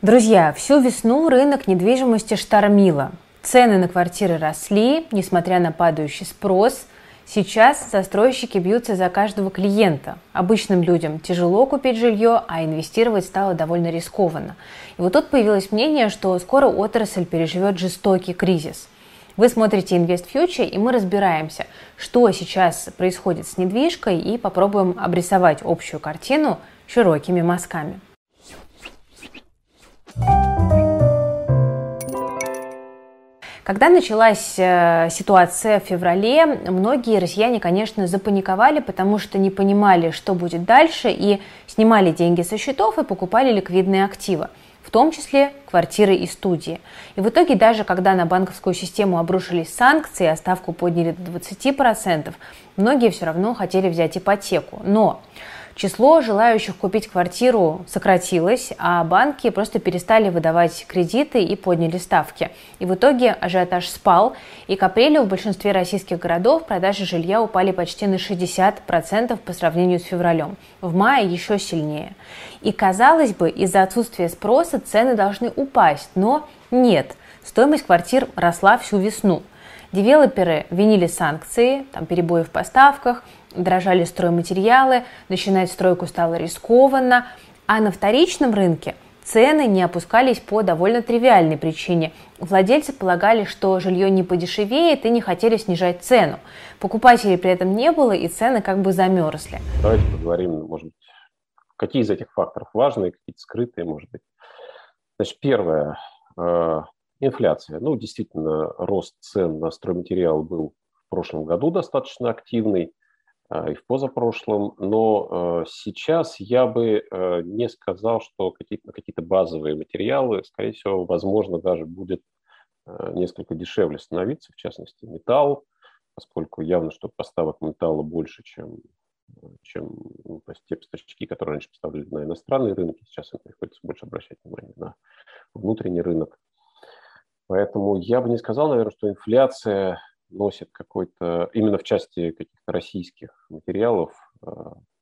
Друзья, всю весну рынок недвижимости штормило. Цены на квартиры росли, несмотря на падающий спрос. Сейчас застройщики бьются за каждого клиента. Обычным людям тяжело купить жилье, а инвестировать стало довольно рискованно. И вот тут появилось мнение, что скоро отрасль переживет жестокий кризис. Вы смотрите Invest Future, и мы разбираемся, что сейчас происходит с недвижкой, и попробуем обрисовать общую картину широкими мазками. Когда началась э, ситуация в феврале, многие россияне, конечно, запаниковали, потому что не понимали, что будет дальше, и снимали деньги со счетов и покупали ликвидные активы в том числе квартиры и студии. И в итоге даже когда на банковскую систему обрушились санкции, а ставку подняли до 20%, многие все равно хотели взять ипотеку. Но Число желающих купить квартиру сократилось, а банки просто перестали выдавать кредиты и подняли ставки. И в итоге ажиотаж спал, и к апрелю в большинстве российских городов продажи жилья упали почти на 60% по сравнению с февралем. В мае еще сильнее. И казалось бы, из-за отсутствия спроса цены должны упасть, но нет. Стоимость квартир росла всю весну. Девелоперы винили санкции, там, перебои в поставках, дорожали стройматериалы, начинать стройку стало рискованно, а на вторичном рынке цены не опускались по довольно тривиальной причине. Владельцы полагали, что жилье не подешевеет и не хотели снижать цену. Покупателей при этом не было и цены как бы замерзли. Давайте поговорим, может быть, какие из этих факторов важные, какие-то скрытые, может быть. Значит, первое, э, Инфляция. Ну, действительно, рост цен на стройматериал был в прошлом году достаточно активный и в позапрошлом, но э, сейчас я бы э, не сказал, что какие-то какие базовые материалы, скорее всего, возможно, даже будет э, несколько дешевле становиться, в частности, металл, поскольку явно, что поставок металла больше, чем, чем ну, то есть те поставщики, которые раньше поставляли на иностранные рынки, сейчас им приходится больше обращать внимание на внутренний рынок. Поэтому я бы не сказал, наверное, что инфляция носит какой-то, именно в части каких-то российских материалов, э,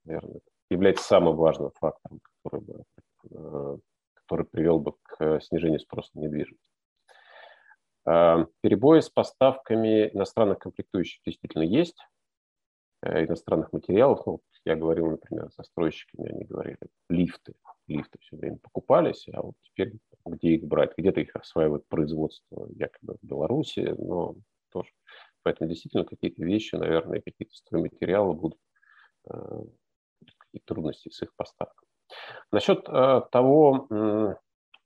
наверное, является самым важным фактором, который, бы, э, который привел бы к снижению спроса на недвижимость. Э, перебои с поставками иностранных комплектующих действительно есть, иностранных материалов. Ну, я говорил, например, с застройщиками, они говорили, лифты, лифты все время покупались, а вот теперь где их брать? Где-то их осваивают производство якобы в Беларуси, но тоже. Поэтому действительно какие-то вещи, наверное, какие-то стройматериалы будут, э, какие-то трудности с их поставкой. Насчет э, того,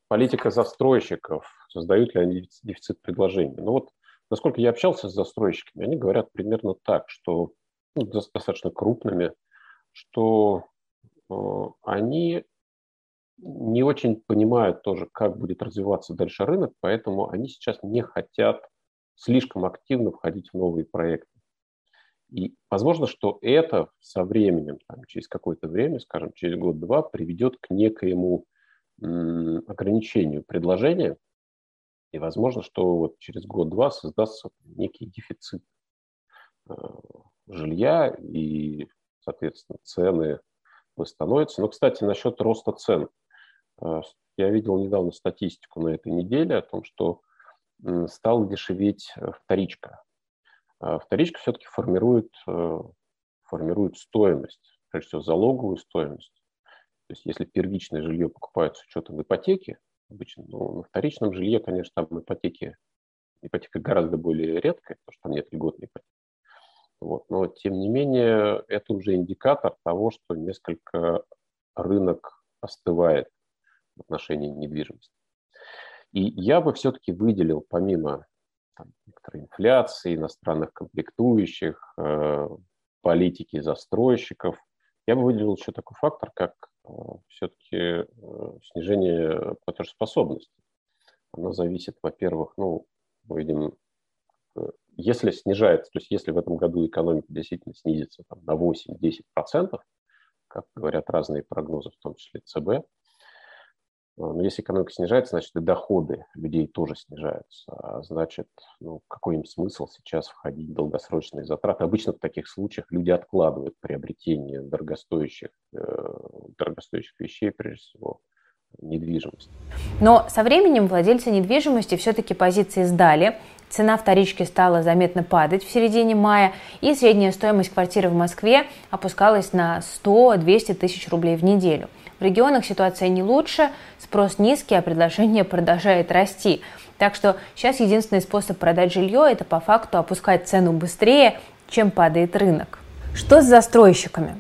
политика застройщиков, создают ли они дефицит предложения. Ну вот, насколько я общался с застройщиками, они говорят примерно так, что ну, достаточно крупными, что э, они не очень понимают тоже, как будет развиваться дальше рынок, поэтому они сейчас не хотят слишком активно входить в новые проекты. И возможно, что это со временем, там, через какое-то время, скажем, через год-два, приведет к некоему ограничению предложения. И возможно, что вот через год-два создастся некий дефицит э, жилья, и, соответственно, цены восстановятся. Но, кстати, насчет роста цен. Э, я видел недавно статистику на этой неделе о том, что стала дешеветь э, вторичка. А вторичка все-таки формирует, э, формирует стоимость, прежде всего залоговую стоимость. То есть если первичное жилье покупают с учетом ипотеки, обычно, ну, на вторичном жилье, конечно, там ипотеки, ипотека гораздо более редкая, потому что там нет льготной ипотеки. Вот. Но, тем не менее, это уже индикатор того, что несколько рынок остывает в отношении недвижимости. И я бы все-таки выделил, помимо там, некоторой инфляции, иностранных комплектующих, э, политики застройщиков, я бы выделил еще такой фактор, как э, все-таки э, снижение платежеспособности. Оно зависит, во-первых, ну, мы видим, э, если снижается, то есть если в этом году экономика действительно снизится там, на 8-10%, как говорят разные прогнозы, в том числе ЦБ, но если экономика снижается, значит и доходы людей тоже снижаются. А значит, ну, какой им смысл сейчас входить в долгосрочные затраты? Обычно в таких случаях люди откладывают приобретение дорогостоящих, э, дорогостоящих вещей, прежде всего, недвижимость. Но со временем владельцы недвижимости все-таки позиции сдали, Цена вторички стала заметно падать в середине мая, и средняя стоимость квартиры в Москве опускалась на 100-200 тысяч рублей в неделю. В регионах ситуация не лучше, спрос низкий, а предложение продолжает расти. Так что сейчас единственный способ продать жилье – это по факту опускать цену быстрее, чем падает рынок. Что с застройщиками?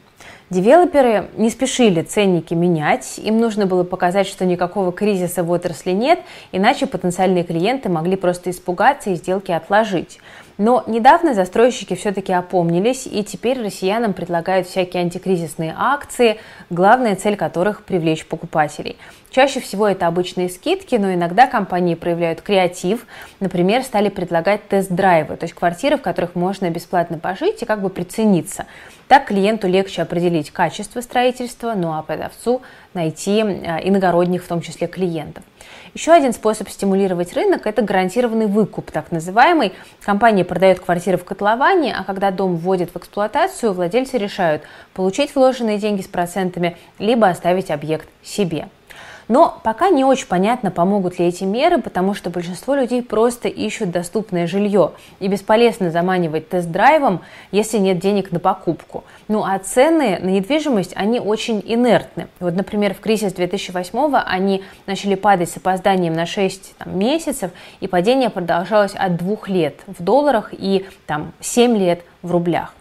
Девелоперы не спешили ценники менять, им нужно было показать, что никакого кризиса в отрасли нет, иначе потенциальные клиенты могли просто испугаться и сделки отложить. Но недавно застройщики все-таки опомнились, и теперь россиянам предлагают всякие антикризисные акции, главная цель которых – привлечь покупателей. Чаще всего это обычные скидки, но иногда компании проявляют креатив. Например, стали предлагать тест-драйвы, то есть квартиры, в которых можно бесплатно пожить и как бы прицениться. Так клиенту легче определить качество строительства, ну а продавцу найти э, иногородних, в том числе клиентов. Еще один способ стимулировать рынок – это гарантированный выкуп, так называемый. Компания продает квартиры в котловане, а когда дом вводит в эксплуатацию, владельцы решают получить вложенные деньги с процентами, либо оставить объект себе. Но пока не очень понятно, помогут ли эти меры, потому что большинство людей просто ищут доступное жилье. И бесполезно заманивать тест-драйвом, если нет денег на покупку. Ну а цены на недвижимость, они очень инертны. Вот, например, в кризис 2008 они начали падать с опозданием на 6 там, месяцев, и падение продолжалось от двух лет в долларах и там, 7 лет в рублях.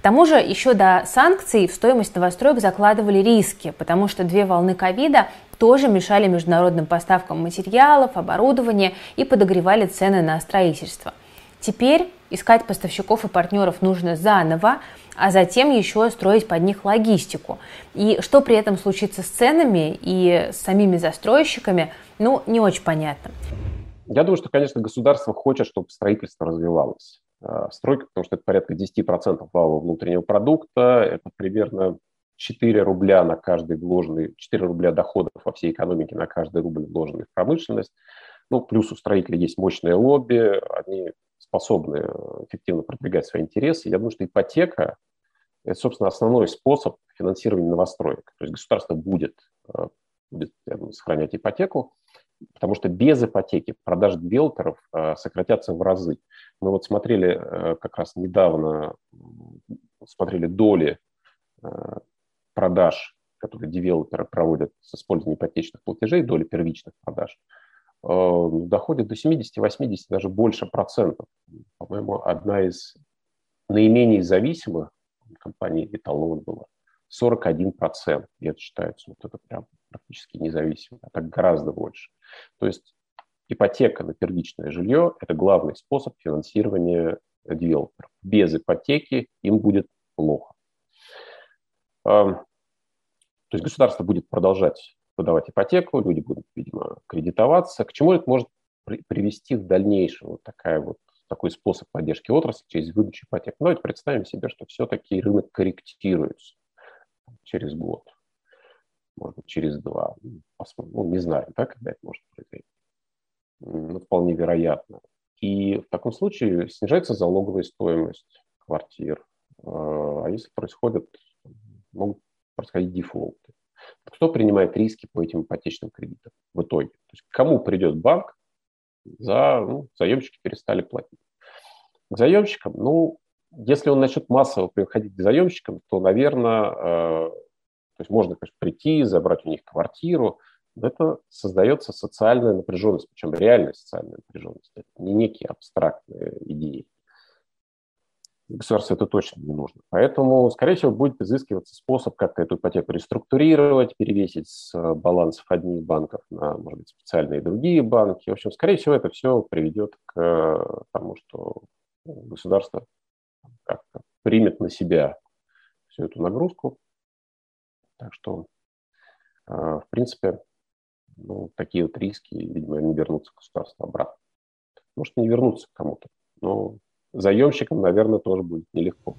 К тому же еще до санкций в стоимость новостроек закладывали риски, потому что две волны ковида тоже мешали международным поставкам материалов, оборудования и подогревали цены на строительство. Теперь искать поставщиков и партнеров нужно заново, а затем еще строить под них логистику. И что при этом случится с ценами и с самими застройщиками, ну, не очень понятно. Я думаю, что, конечно, государство хочет, чтобы строительство развивалось. Э, стройка, потому что это порядка 10% валового внутреннего продукта, это примерно 4 рубля на каждый вложенный, 4 рубля доходов во всей экономике на каждый рубль вложенный в промышленность. Ну, плюс у строителей есть мощное лобби, они способны эффективно продвигать свои интересы. Я думаю, что ипотека – это, собственно, основной способ финансирования новостроек. То есть государство будет, э, будет думаю, сохранять ипотеку, потому что без ипотеки продажи девелоперов э, сократятся в разы. Мы вот смотрели э, как раз недавно, смотрели доли э, продаж, которые девелоперы проводят с использованием ипотечных платежей, доли первичных продаж, доходит до 70, 80, даже больше процентов. По-моему, одна из наименее зависимых компаний «Эталон» была. 41 процент, это считается вот это прям практически независимо, а так гораздо больше. То есть ипотека на первичное жилье – это главный способ финансирования девелоперов. Без ипотеки им будет плохо. То есть государство будет продолжать выдавать ипотеку, люди будут, видимо, кредитоваться. К чему это может привести в дальнейшем? Вот такая вот такой способ поддержки отрасли через выдачу ипотек. Давайте представим себе, что все-таки рынок корректируется через год может через два. Посмотрим. Ну, не знаю, да, когда это может произойти. Но вполне вероятно. И в таком случае снижается залоговая стоимость квартир. А если происходят, могут происходить дефолты. Кто принимает риски по этим ипотечным кредитам в итоге? То есть кому придет банк за... Ну, заемщики перестали платить. К заемщикам, ну, если он начнет массово приходить к заемщикам, то, наверное, то есть можно, конечно, прийти, забрать у них квартиру, но это создается социальная напряженность, причем реальная социальная напряженность. Это не некие абстрактные идеи. Государству это точно не нужно. Поэтому, скорее всего, будет изыскиваться способ как-то эту ипотеку реструктурировать, перевесить с э, балансов одних банков на, может быть, специальные другие банки. В общем, скорее всего, это все приведет к э, тому, что государство как-то примет на себя всю эту нагрузку, так что, а, в принципе, ну, такие вот риски, видимо, не вернутся к государству обратно. Может, не вернуться к кому-то, но заемщикам, наверное, тоже будет нелегко.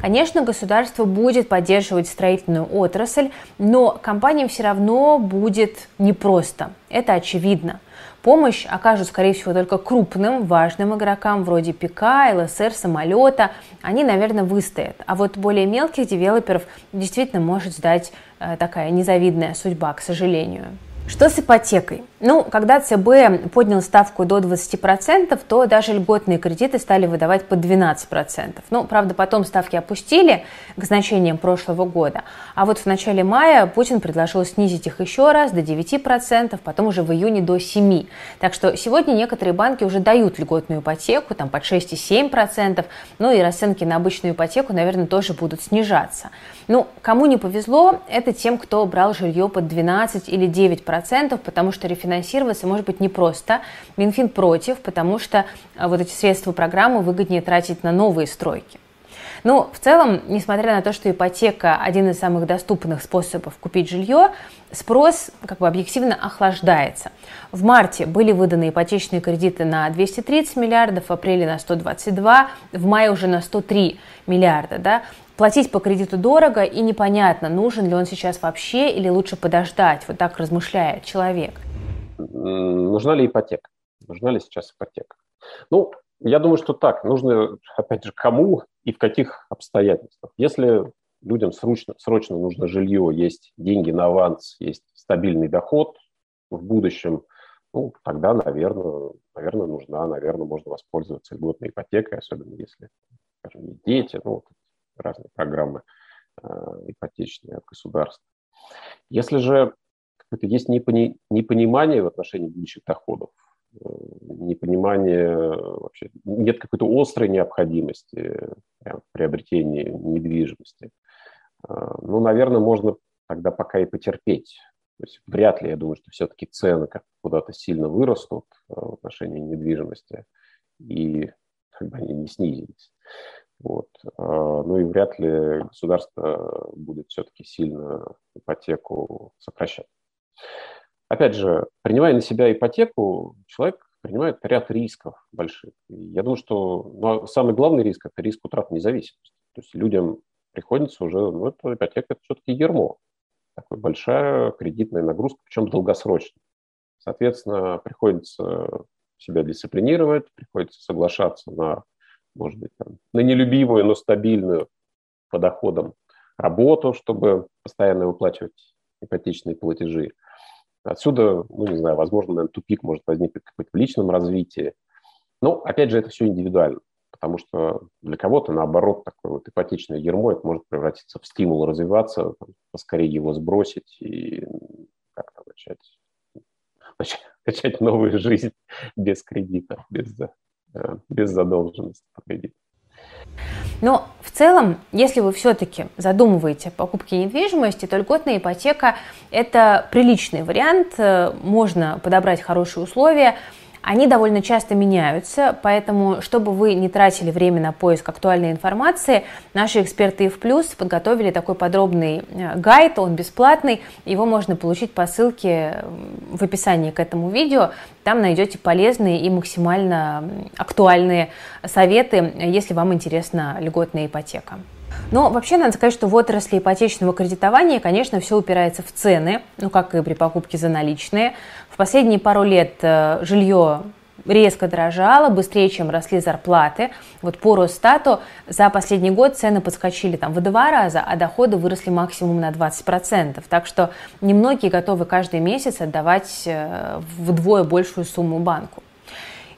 Конечно, государство будет поддерживать строительную отрасль, но компаниям все равно будет непросто. Это очевидно. Помощь окажут, скорее всего, только крупным, важным игрокам вроде ПК, ЛСР, самолета. Они, наверное, выстоят. А вот более мелких девелоперов действительно может ждать э, такая незавидная судьба, к сожалению. Что с ипотекой? Ну, когда ЦБ поднял ставку до 20%, то даже льготные кредиты стали выдавать по 12%. Ну, правда, потом ставки опустили к значениям прошлого года. А вот в начале мая Путин предложил снизить их еще раз до 9%, потом уже в июне до 7%. Так что сегодня некоторые банки уже дают льготную ипотеку, там под 6,7%, ну и расценки на обычную ипотеку, наверное, тоже будут снижаться. Ну, кому не повезло, это тем, кто брал жилье под 12 или 9%, потому что рефинансироваться может быть непросто. Минфин против, потому что а, вот эти средства программы выгоднее тратить на новые стройки. Ну, в целом, несмотря на то, что ипотека один из самых доступных способов купить жилье, спрос как бы объективно охлаждается. В марте были выданы ипотечные кредиты на 230 миллиардов, в апреле на 122, в мае уже на 103 миллиарда. Да? Платить по кредиту дорого и непонятно, нужен ли он сейчас вообще или лучше подождать. Вот так размышляет человек. Нужна ли ипотека? Нужна ли сейчас ипотека? Ну, я думаю, что так. Нужно, опять же, кому и в каких обстоятельствах. Если людям срочно, срочно нужно жилье, есть деньги на аванс, есть стабильный доход в будущем, ну, тогда, наверное, наверное, нужна, наверное, можно воспользоваться льготной ипотекой, особенно если, скажем, дети, ну, разные программы э, ипотечные от государства. Если же какое-то есть непони, непонимание в отношении будущих доходов, э, непонимание вообще, нет какой-то острой необходимости прям, приобретения недвижимости, э, ну, наверное, можно тогда пока и потерпеть. То есть вряд ли, я думаю, что все-таки цены как куда-то сильно вырастут в отношении недвижимости, и как бы они не снизились. Вот. Ну и вряд ли государство будет все-таки сильно ипотеку сокращать. Опять же, принимая на себя ипотеку, человек принимает ряд рисков больших. я думаю, что ну, самый главный риск – это риск утраты независимости. То есть людям приходится уже, ну, это ипотека – это все-таки ермо. Такая большая кредитная нагрузка, причем долгосрочная. Соответственно, приходится себя дисциплинировать, приходится соглашаться на может быть, там, на нелюбимую, но стабильную по доходам работу, чтобы постоянно выплачивать ипотечные платежи. Отсюда, ну, не знаю, возможно, наверное, тупик может возникнуть в личном развитии. Но, опять же, это все индивидуально, потому что для кого-то, наоборот, такое вот ипотечное ермо это может превратиться в стимул развиваться, поскорее его сбросить и как-то начать, начать, начать новую жизнь без кредита, без Э, без задолженности по кредиту. Но в целом, если вы все-таки задумываете о покупке недвижимости, то льготная ипотека – это приличный вариант, э, можно подобрать хорошие условия – они довольно часто меняются, поэтому, чтобы вы не тратили время на поиск актуальной информации, наши эксперты в плюс подготовили такой подробный э, гайд, он бесплатный, его можно получить по ссылке в описании к этому видео. Там найдете полезные и максимально актуальные советы, если вам интересна льготная ипотека. Но вообще надо сказать, что в отрасли ипотечного кредитования, конечно, все упирается в цены, ну как и при покупке за наличные. В последние пару лет э, жилье резко дорожало, быстрее, чем росли зарплаты. Вот по Росстату за последний год цены подскочили там в два раза, а доходы выросли максимум на 20%. Так что немногие готовы каждый месяц отдавать э, вдвое большую сумму банку.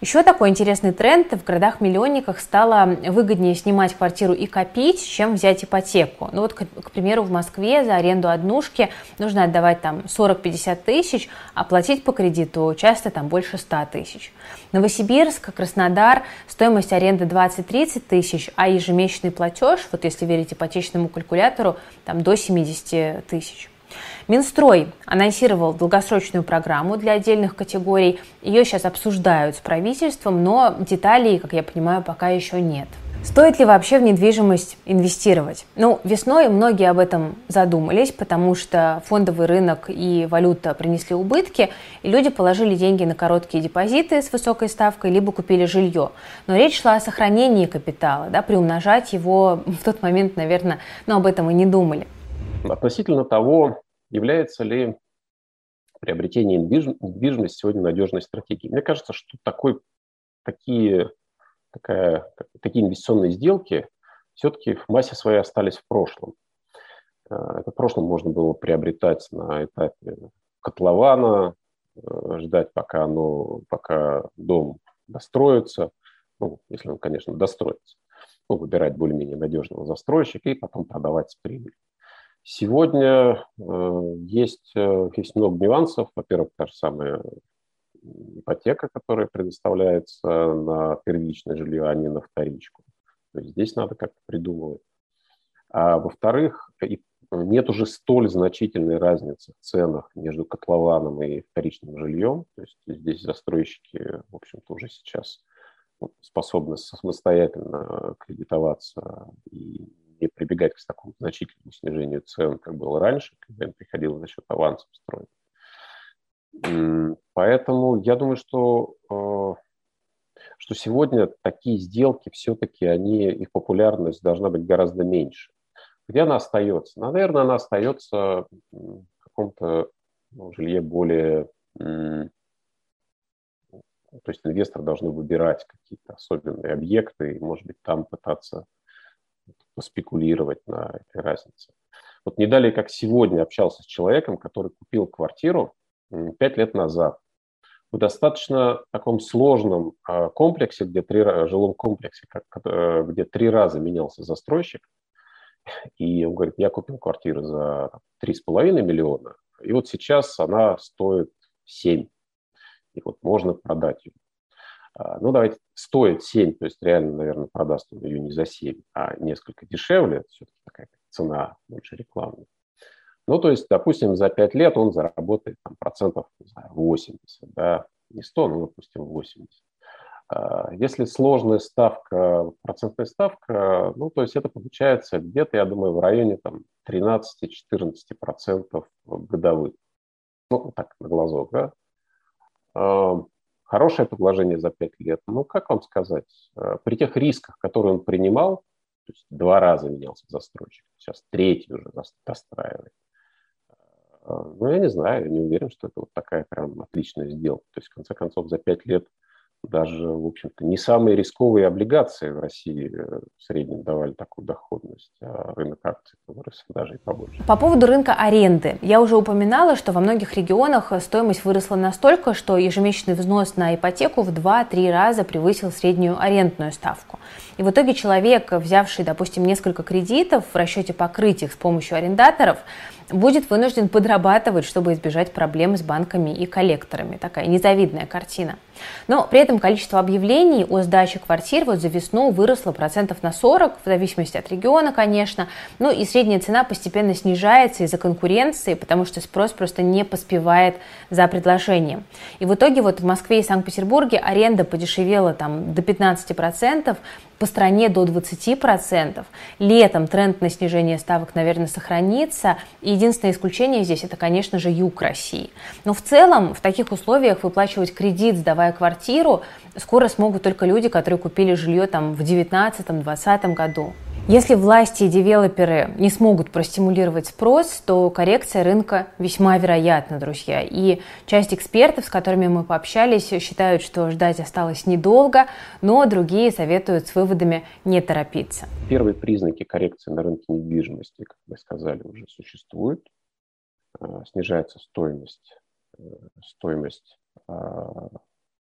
Еще такой интересный тренд. В городах-миллионниках стало выгоднее снимать квартиру и копить, чем взять ипотеку. Ну вот, к, к примеру, в Москве за аренду однушки нужно отдавать там 40-50 тысяч, а платить по кредиту часто там больше 100 тысяч. Новосибирск, Краснодар, стоимость аренды 20-30 тысяч, а ежемесячный платеж, вот если верить ипотечному калькулятору, там до 70 тысяч. Минстрой анонсировал долгосрочную программу для отдельных категорий. Ее сейчас обсуждают с правительством, но деталей, как я понимаю, пока еще нет. Стоит ли вообще в недвижимость инвестировать? Ну, весной многие об этом задумались, потому что фондовый рынок и валюта принесли убытки, и люди положили деньги на короткие депозиты с высокой ставкой, либо купили жилье. Но речь шла о сохранении капитала, да, приумножать его в тот момент, наверное, ну, об этом и не думали. Относительно того, является ли приобретение недвижимости сегодня надежной стратегией. Мне кажется, что такой, такие, такая, такие инвестиционные сделки все-таки в массе своей остались в прошлом. Э, это в прошлом можно было приобретать на этапе котлована, ждать, пока, оно, пока дом достроится, ну, если он, конечно, достроится, ну, выбирать более-менее надежного застройщика и потом продавать с прибылью. Сегодня э, есть, э, есть много нюансов. Во-первых, та же самая ипотека, которая предоставляется на первичное жилье, а не на вторичку. То есть здесь надо как-то придумывать. А во-вторых, нет уже столь значительной разницы в ценах между котлованом и вторичным жильем. То есть здесь застройщики, в общем-то, уже сейчас способны самостоятельно кредитоваться и не прибегать к такому значительному снижению цен, как было раньше, когда им приходилось за счет авансов строить. Поэтому я думаю, что, э, что сегодня такие сделки все-таки, они, их популярность должна быть гораздо меньше. Где она остается? Наверное, она остается в каком-то ну, жилье более... То есть инвесторы должны выбирать какие-то особенные объекты и, может быть, там пытаться поспекулировать на этой разнице. Вот не далее, как сегодня общался с человеком, который купил квартиру пять лет назад в достаточно таком сложном а, комплексе, где три, жилом комплексе, э, где три раза менялся застройщик, и он говорит, я купил квартиру за 3,5 миллиона, и вот сейчас она стоит 7, и вот можно продать ее. А, ну, давайте, стоит 7, то есть реально, наверное, продаст он ее не за 7, а несколько дешевле, это все-таки такая цена больше рекламная. Ну, то есть, допустим, за 5 лет он заработает там, процентов не знаю, 80, да, не 100, но, допустим, 80. А, если сложная ставка, процентная ставка, ну, то есть это получается где-то, я думаю, в районе там 13-14% годовых. Ну, так, на глазок, да. Хорошее предложение за 5 лет. Ну, как вам сказать, а, при тех рисках, которые он принимал, то есть два раза менялся застройщик, сейчас третий уже достраивает. Ну, я не знаю, не уверен, что это вот такая прям отличная сделка. То есть, в конце концов, за пять лет даже, в общем-то, не самые рисковые облигации в России э, в среднем давали такую доходность, а рынок акций вырос даже и побольше. По поводу рынка аренды. Я уже упоминала, что во многих регионах стоимость выросла настолько, что ежемесячный взнос на ипотеку в 2-3 раза превысил среднюю арендную ставку. И в итоге человек, взявший, допустим, несколько кредитов в расчете покрыть их с помощью арендаторов, будет вынужден подрабатывать, чтобы избежать проблем с банками и коллекторами. Такая незавидная картина. Но при этом количество объявлений о сдаче квартир вот за весну выросло процентов на 40, в зависимости от региона, конечно. Ну и средняя цена постепенно снижается из-за конкуренции, потому что спрос просто не поспевает за предложением. И в итоге вот в Москве и Санкт-Петербурге аренда подешевела там до 15%, по стране до 20%. Летом тренд на снижение ставок, наверное, сохранится. И единственное исключение здесь – это, конечно же, юг России. Но в целом в таких условиях выплачивать кредит, сдавая квартиру, скоро смогут только люди, которые купили жилье там в 2019-2020 году. Если власти и девелоперы не смогут простимулировать спрос, то коррекция рынка весьма вероятна, друзья. И часть экспертов, с которыми мы пообщались, считают, что ждать осталось недолго, но другие советуют с выводами не торопиться. Первые признаки коррекции на рынке недвижимости, как вы сказали, уже существуют. Э, снижается стоимость, э, стоимость э,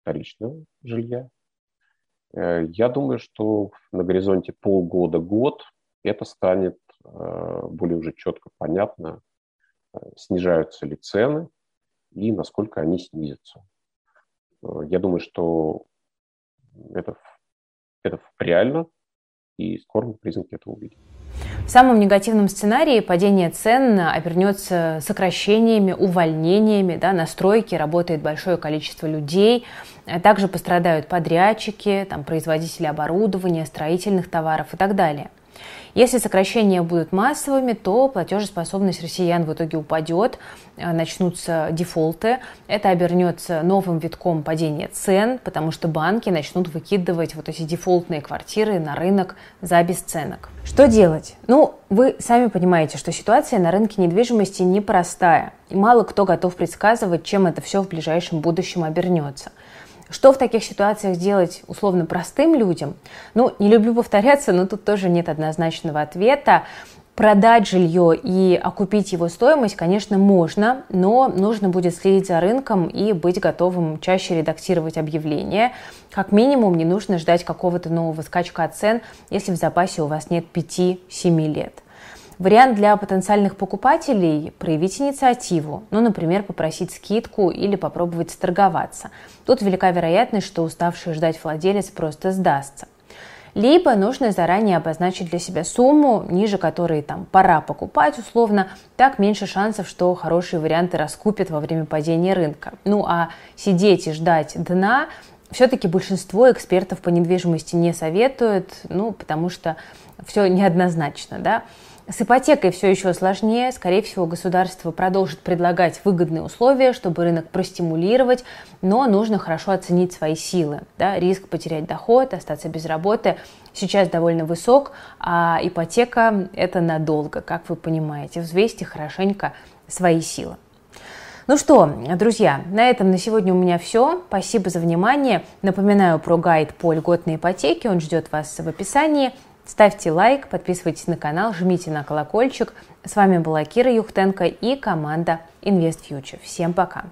вторичного жилья, я думаю, что на горизонте полгода-год это станет э, более уже четко понятно, э, снижаются ли цены и насколько они снизятся. Я думаю, что это, это реально, и скоро мы признаки этого увидим. В самом негативном сценарии падение цен обернется сокращениями, увольнениями, да, на стройке работает большое количество людей, также пострадают подрядчики, там, производители оборудования, строительных товаров и так далее – если сокращения будут массовыми, то платежеспособность россиян в итоге упадет, э, начнутся дефолты. Это обернется новым витком падения цен, потому что банки начнут выкидывать вот эти дефолтные квартиры на рынок за бесценок. Что делать? Ну, вы сами понимаете, что ситуация на рынке недвижимости непростая. И мало кто готов предсказывать, чем это все в ближайшем будущем обернется. Что в таких ситуациях делать условно простым людям? Ну, не люблю повторяться, но тут тоже нет однозначного ответа. Продать жилье и окупить его стоимость, конечно, можно, но нужно будет следить за рынком и быть готовым чаще редактировать объявления. Как минимум, не нужно ждать какого-то нового скачка цен, если в запасе у вас нет 5-7 лет. Вариант для потенциальных покупателей – проявить инициативу, ну, например, попросить скидку или попробовать сторговаться. Тут велика вероятность, что уставший ждать владелец просто сдастся либо нужно заранее обозначить для себя сумму, ниже которой там пора покупать условно, так меньше шансов, что хорошие варианты раскупят во время падения рынка. Ну а сидеть и ждать дна все-таки большинство экспертов по недвижимости не советуют, ну, потому что все неоднозначно, да. С ипотекой все еще сложнее. Скорее всего, государство продолжит предлагать выгодные условия, чтобы рынок простимулировать, но нужно хорошо оценить свои силы. Да? Риск потерять доход, остаться без работы сейчас довольно высок, а ипотека – это надолго, как вы понимаете. Взвесьте хорошенько свои силы. Ну что, друзья, на этом на сегодня у меня все. Спасибо за внимание. Напоминаю про гайд по льготной ипотеке. Он ждет вас в описании. Ставьте лайк, подписывайтесь на канал, жмите на колокольчик. С вами была Кира Юхтенко и команда InvestFuture. Всем пока!